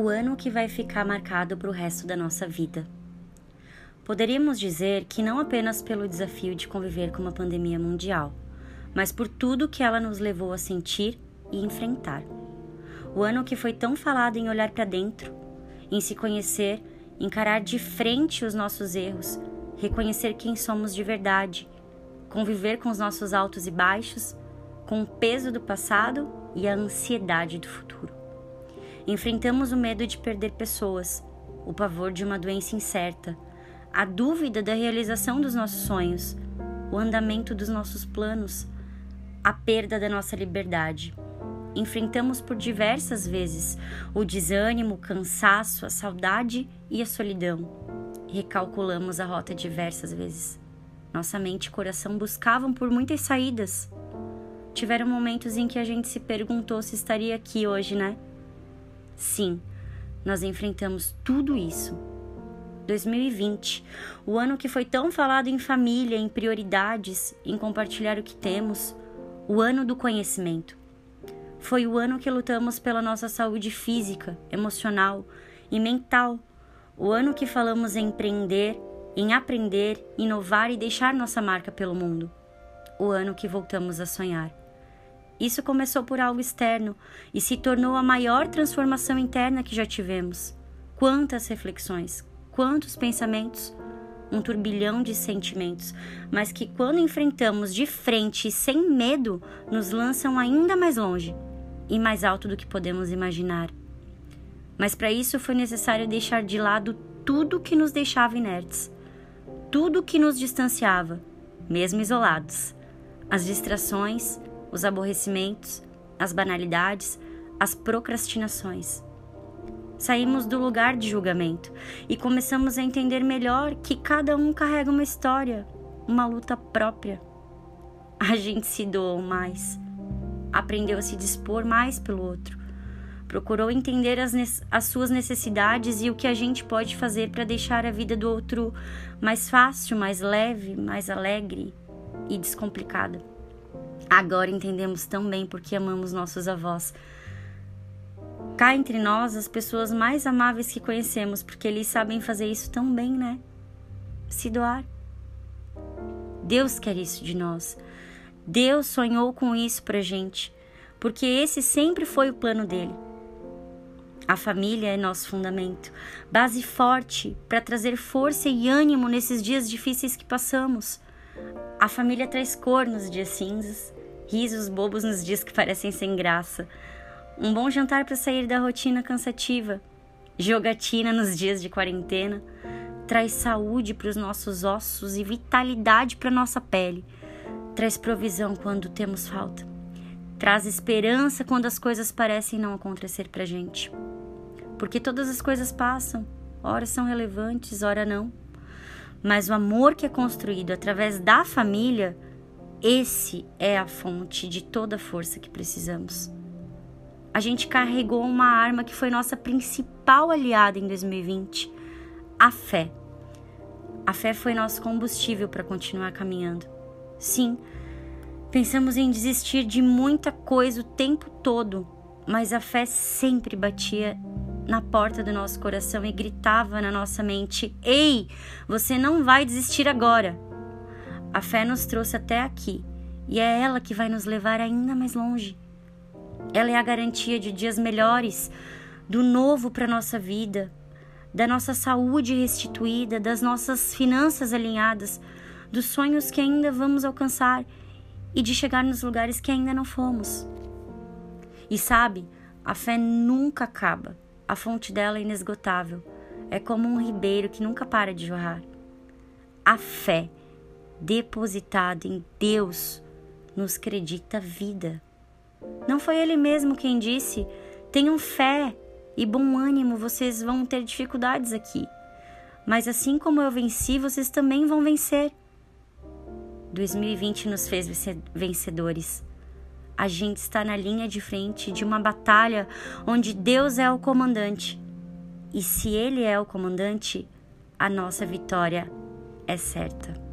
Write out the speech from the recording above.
o ano que vai ficar marcado para o resto da nossa vida. Poderíamos dizer que não apenas pelo desafio de conviver com uma pandemia mundial, mas por tudo que ela nos levou a sentir e enfrentar. O ano que foi tão falado em olhar para dentro, em se conhecer, encarar de frente os nossos erros, reconhecer quem somos de verdade, conviver com os nossos altos e baixos, com o peso do passado e a ansiedade do futuro. Enfrentamos o medo de perder pessoas, o pavor de uma doença incerta, a dúvida da realização dos nossos sonhos, o andamento dos nossos planos, a perda da nossa liberdade. Enfrentamos por diversas vezes o desânimo, o cansaço, a saudade e a solidão. Recalculamos a rota diversas vezes. Nossa mente e coração buscavam por muitas saídas. Tiveram momentos em que a gente se perguntou se estaria aqui hoje, né? Sim, nós enfrentamos tudo isso. 2020, o ano que foi tão falado em família, em prioridades, em compartilhar o que temos, o ano do conhecimento. Foi o ano que lutamos pela nossa saúde física, emocional e mental. O ano que falamos em empreender, em aprender, inovar e deixar nossa marca pelo mundo. O ano que voltamos a sonhar. Isso começou por algo externo e se tornou a maior transformação interna que já tivemos. Quantas reflexões, quantos pensamentos, um turbilhão de sentimentos, mas que quando enfrentamos de frente e sem medo, nos lançam ainda mais longe e mais alto do que podemos imaginar. Mas para isso foi necessário deixar de lado tudo que nos deixava inertes, tudo que nos distanciava, mesmo isolados. As distrações, os aborrecimentos, as banalidades, as procrastinações. Saímos do lugar de julgamento e começamos a entender melhor que cada um carrega uma história, uma luta própria. A gente se doou mais, aprendeu a se dispor mais pelo outro, procurou entender as, as suas necessidades e o que a gente pode fazer para deixar a vida do outro mais fácil, mais leve, mais alegre e descomplicada. Agora entendemos tão bem porque amamos nossos avós. Cá entre nós, as pessoas mais amáveis que conhecemos, porque eles sabem fazer isso tão bem, né? Se doar. Deus quer isso de nós. Deus sonhou com isso pra gente, porque esse sempre foi o plano dele. A família é nosso fundamento, base forte para trazer força e ânimo nesses dias difíceis que passamos. A família traz cor nos dias cinzas, risos bobos nos dias que parecem sem graça, um bom jantar para sair da rotina cansativa, jogatina nos dias de quarentena, traz saúde para os nossos ossos e vitalidade para nossa pele, traz provisão quando temos falta, traz esperança quando as coisas parecem não acontecer para gente, porque todas as coisas passam, ora são relevantes, ora não. Mas o amor que é construído através da família esse é a fonte de toda a força que precisamos. A gente carregou uma arma que foi nossa principal aliada em 2020, a fé. A fé foi nosso combustível para continuar caminhando. Sim, pensamos em desistir de muita coisa o tempo todo, mas a fé sempre batia na porta do nosso coração e gritava na nossa mente: Ei, você não vai desistir agora. A fé nos trouxe até aqui e é ela que vai nos levar ainda mais longe. Ela é a garantia de dias melhores, do novo para nossa vida, da nossa saúde restituída, das nossas finanças alinhadas, dos sonhos que ainda vamos alcançar e de chegar nos lugares que ainda não fomos. E sabe, a fé nunca acaba. A fonte dela é inesgotável. É como um ribeiro que nunca para de jorrar. A fé depositada em Deus nos acredita vida. Não foi ele mesmo quem disse: tenham fé e bom ânimo, vocês vão ter dificuldades aqui. Mas assim como eu venci, vocês também vão vencer. 2020 nos fez vencedores. A gente está na linha de frente de uma batalha onde Deus é o comandante. E se Ele é o comandante, a nossa vitória é certa.